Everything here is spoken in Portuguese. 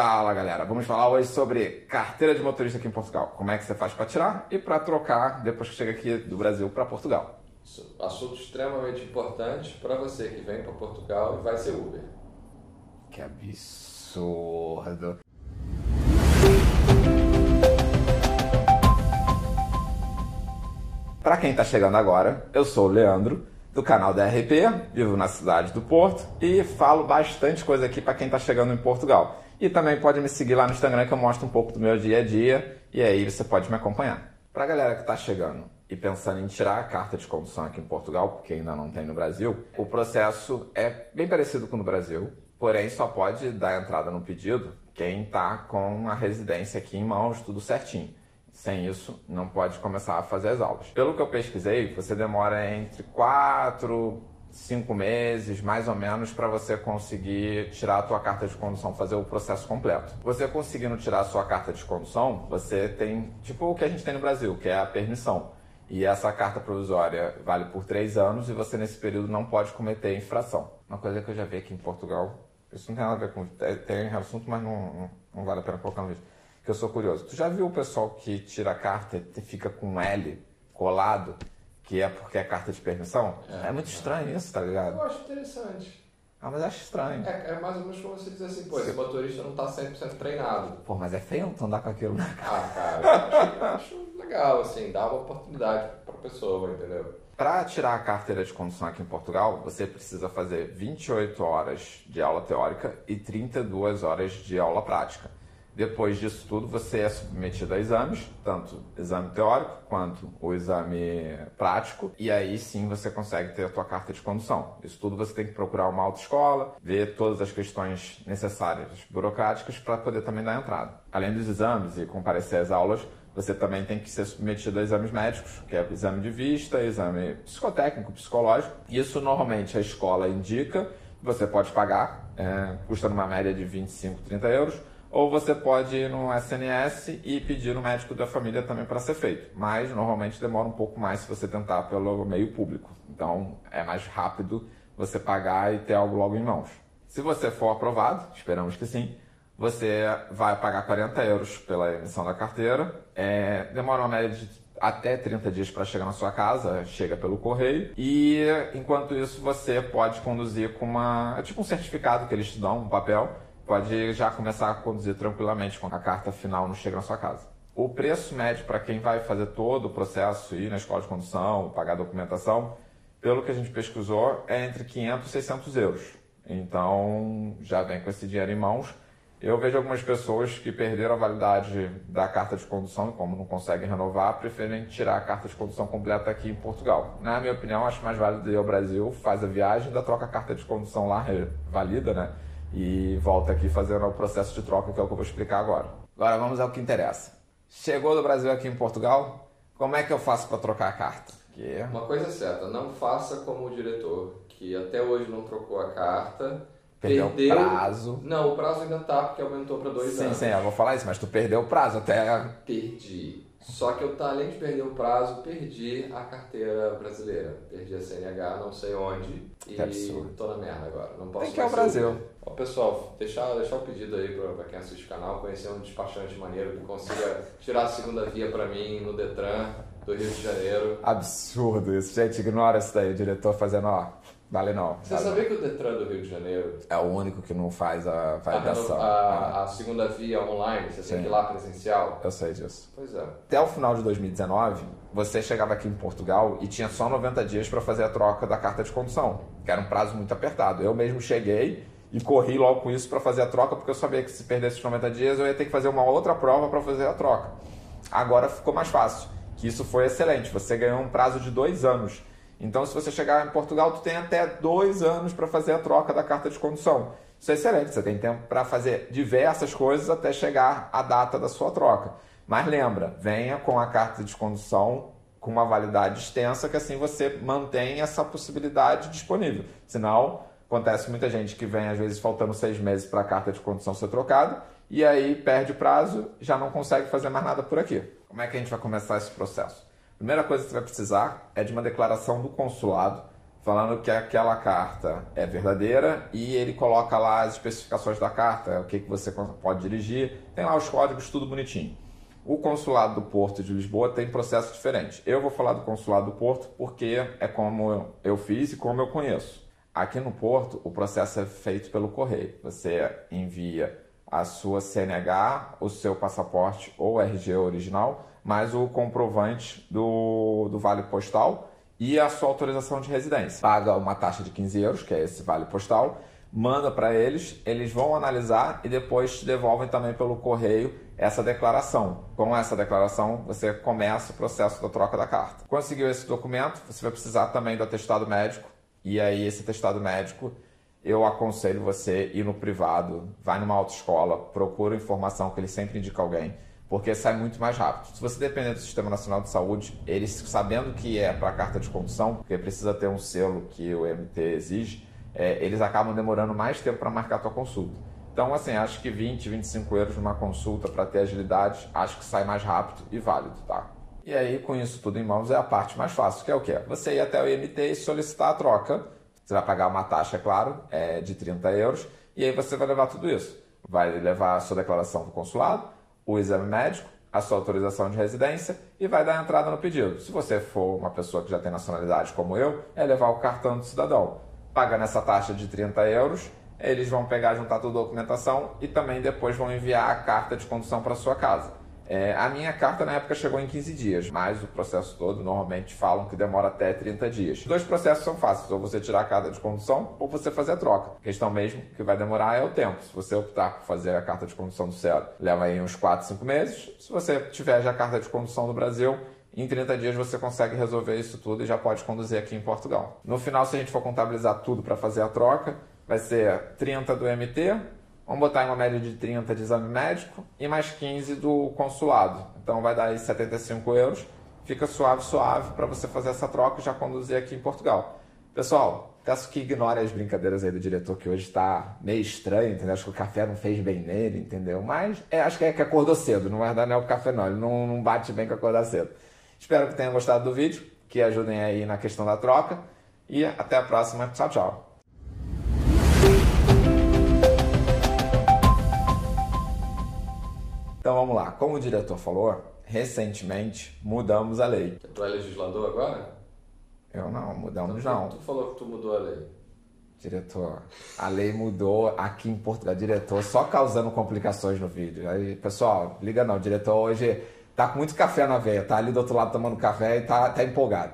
Fala galera, vamos falar hoje sobre carteira de motorista aqui em Portugal. Como é que você faz para tirar e para trocar depois que chega aqui do Brasil para Portugal. Assunto extremamente importante para você que vem para Portugal e vai ser Uber. Que absurdo. Para quem está chegando agora, eu sou o Leandro do canal da RP, vivo na cidade do Porto e falo bastante coisa aqui para quem está chegando em Portugal. E também pode me seguir lá no Instagram que eu mostro um pouco do meu dia a dia e aí você pode me acompanhar. Para a galera que está chegando e pensando em tirar a carta de condução aqui em Portugal, porque ainda não tem no Brasil, o processo é bem parecido com o no Brasil, porém só pode dar entrada no pedido quem está com a residência aqui em mãos, tudo certinho. Sem isso, não pode começar a fazer as aulas. Pelo que eu pesquisei, você demora entre 4 cinco meses, mais ou menos, para você conseguir tirar a tua carta de condução, fazer o processo completo. Você conseguindo tirar a sua carta de condução, você tem, tipo o que a gente tem no Brasil, que é a permissão. E essa carta provisória vale por três anos e você nesse período não pode cometer infração. Uma coisa que eu já vi aqui em Portugal, isso não tem nada a ver com... Tem assunto, mas não, não vale a pena colocar no vídeo. Que eu sou curioso. Tu já viu o pessoal que tira a carta e fica com um L colado que é porque é carta de permissão. É, é muito estranho isso, tá ligado? Eu acho interessante. Ah, mas acho estranho. É, é mais ou menos como você dizer assim, pô, esse motorista não tá 100% treinado. Pô, mas é feio não andar com aquilo na cara. Ah, cara, eu acho, acho legal, assim, dá uma oportunidade pra pessoa, entendeu? Para tirar a carteira de condução aqui em Portugal, você precisa fazer 28 horas de aula teórica e 32 horas de aula prática. Depois disso tudo, você é submetido a exames, tanto exame teórico quanto o exame prático, e aí sim você consegue ter a tua carta de condução. Isso tudo você tem que procurar uma autoescola, ver todas as questões necessárias burocráticas para poder também dar entrada. Além dos exames e comparecer às aulas, você também tem que ser submetido a exames médicos, que é exame de vista, exame psicotécnico, psicológico. Isso normalmente a escola indica, você pode pagar, é, custa numa média de 25, 30 euros ou você pode ir no SNS e pedir no médico da família também para ser feito. Mas normalmente demora um pouco mais se você tentar pelo meio público. Então é mais rápido você pagar e ter algo logo em mãos. Se você for aprovado, esperamos que sim, você vai pagar 40 euros pela emissão da carteira. É, demora uma média de até 30 dias para chegar na sua casa, chega pelo correio. E enquanto isso, você pode conduzir com uma. É tipo um certificado que eles te dão, um papel pode já começar a conduzir tranquilamente quando a carta final não chega na sua casa. O preço médio para quem vai fazer todo o processo, ir na escola de condução, pagar a documentação, pelo que a gente pesquisou, é entre 500 e 600 euros. Então, já vem com esse dinheiro em mãos. Eu vejo algumas pessoas que perderam a validade da carta de condução e como não conseguem renovar, preferem tirar a carta de condução completa aqui em Portugal. Na minha opinião, acho mais válido ir ao Brasil, faz a viagem, ainda troca a carta de condução lá, valida, né? E volta aqui fazendo o processo de troca, que é o que eu vou explicar agora. Agora vamos ao que interessa. Chegou do Brasil aqui em Portugal, como é que eu faço para trocar a carta? Que... Uma coisa é certa, não faça como o diretor, que até hoje não trocou a carta. Perdeu, perdeu o prazo. Não, o prazo ainda tá, porque aumentou para dois sim, anos. Sim, sim, eu vou falar isso, mas tu perdeu o prazo até. Perdi. Só que eu, além de perder o prazo, perdi a carteira brasileira. Perdi a CNH, não sei onde. Que e absurdo. tô na merda agora. Não posso Tem que ir ao Brasil. Ó, pessoal, deixar, deixar o pedido aí pra, pra quem assiste o canal, conhecer um despachante maneiro que consiga tirar a segunda via pra mim no Detran do Rio de Janeiro. Absurdo isso. Gente, ignora isso daí. O diretor fazendo, ó Vale não. Você vale sabia não. que o Detran do Rio de Janeiro é o único que não faz a validação. A, a, a segunda via online, você Sim. tem que ir lá presencial? Eu sei disso. Pois é. Até o final de 2019, você chegava aqui em Portugal e tinha só 90 dias para fazer a troca da carta de condução, que era um prazo muito apertado. Eu mesmo cheguei e corri logo com isso para fazer a troca, porque eu sabia que se perdesse os 90 dias eu ia ter que fazer uma outra prova para fazer a troca. Agora ficou mais fácil, que isso foi excelente. Você ganhou um prazo de dois anos então, se você chegar em Portugal, tu tem até dois anos para fazer a troca da carta de condução. Isso é excelente, você tem tempo para fazer diversas coisas até chegar a data da sua troca. Mas lembra, venha com a carta de condução com uma validade extensa, que assim você mantém essa possibilidade disponível. Senão, acontece muita gente que vem, às vezes, faltando seis meses para a carta de condução ser trocada, e aí perde prazo, já não consegue fazer mais nada por aqui. Como é que a gente vai começar esse processo? Primeira coisa que você vai precisar é de uma declaração do consulado falando que aquela carta é verdadeira e ele coloca lá as especificações da carta, o que, que você pode dirigir, tem lá os códigos, tudo bonitinho. O consulado do Porto de Lisboa tem processo diferente. Eu vou falar do consulado do Porto porque é como eu fiz e como eu conheço. Aqui no Porto, o processo é feito pelo correio. Você envia a sua CNH, o seu passaporte ou RG original, mais o comprovante do, do vale postal e a sua autorização de residência. Paga uma taxa de 15 euros, que é esse vale postal, manda para eles, eles vão analisar e depois te devolvem também pelo correio essa declaração. Com essa declaração, você começa o processo da troca da carta. Conseguiu esse documento, você vai precisar também do atestado médico, e aí esse atestado médico eu aconselho você ir no privado, vai numa autoescola, procura informação que ele sempre indica alguém, porque sai muito mais rápido. Se você depender do Sistema Nacional de Saúde, eles sabendo que é para carta de condução, porque precisa ter um selo que o MT exige, é, eles acabam demorando mais tempo para marcar a tua consulta. Então, assim, acho que 20, 25 euros numa consulta para ter agilidade, acho que sai mais rápido e válido, tá? E aí, com isso tudo em mãos, é a parte mais fácil, que é o quê? Você ir até o IMT e solicitar a troca. Você vai pagar uma taxa, é claro, é de 30 euros, e aí você vai levar tudo isso. Vai levar a sua declaração do consulado, o exame médico, a sua autorização de residência e vai dar entrada no pedido. Se você for uma pessoa que já tem nacionalidade como eu, é levar o cartão do cidadão paga nessa taxa de 30 euros, eles vão pegar, juntar toda a documentação e também depois vão enviar a carta de condução para sua casa. É, a minha carta na época chegou em 15 dias, mas o processo todo normalmente falam que demora até 30 dias. Dois processos são fáceis, ou você tirar a carta de condução ou você fazer a troca. A questão mesmo que vai demorar é o tempo. Se você optar por fazer a carta de condução do zero, leva aí uns 4, 5 meses. Se você tiver já a carta de condução do Brasil, em 30 dias você consegue resolver isso tudo e já pode conduzir aqui em Portugal. No final, se a gente for contabilizar tudo para fazer a troca, vai ser 30 do MT, vamos botar uma média de 30 de exame médico e mais 15 do consulado. Então vai dar aí 75 euros. Fica suave, suave para você fazer essa troca e já conduzir aqui em Portugal. Pessoal, peço que ignore as brincadeiras aí do diretor que hoje está meio estranho, entendeu? Acho que o café não fez bem nele, entendeu? Mas é, acho que é que acordou cedo, não é dar é o café não, ele não, não bate bem com acordar cedo. Espero que tenham gostado do vídeo, que ajudem aí na questão da troca e até a próxima. Tchau, tchau. Então vamos lá. Como o diretor falou, recentemente mudamos a lei. Tu é legislador agora? Eu não, mudamos então, não. Tu falou que tu mudou a lei. Diretor, a lei mudou aqui em Portugal. Diretor, só causando complicações no vídeo. Aí, pessoal, liga não. Diretor hoje tá com muito café na veia, tá ali do outro lado tomando café e tá, tá empolgado.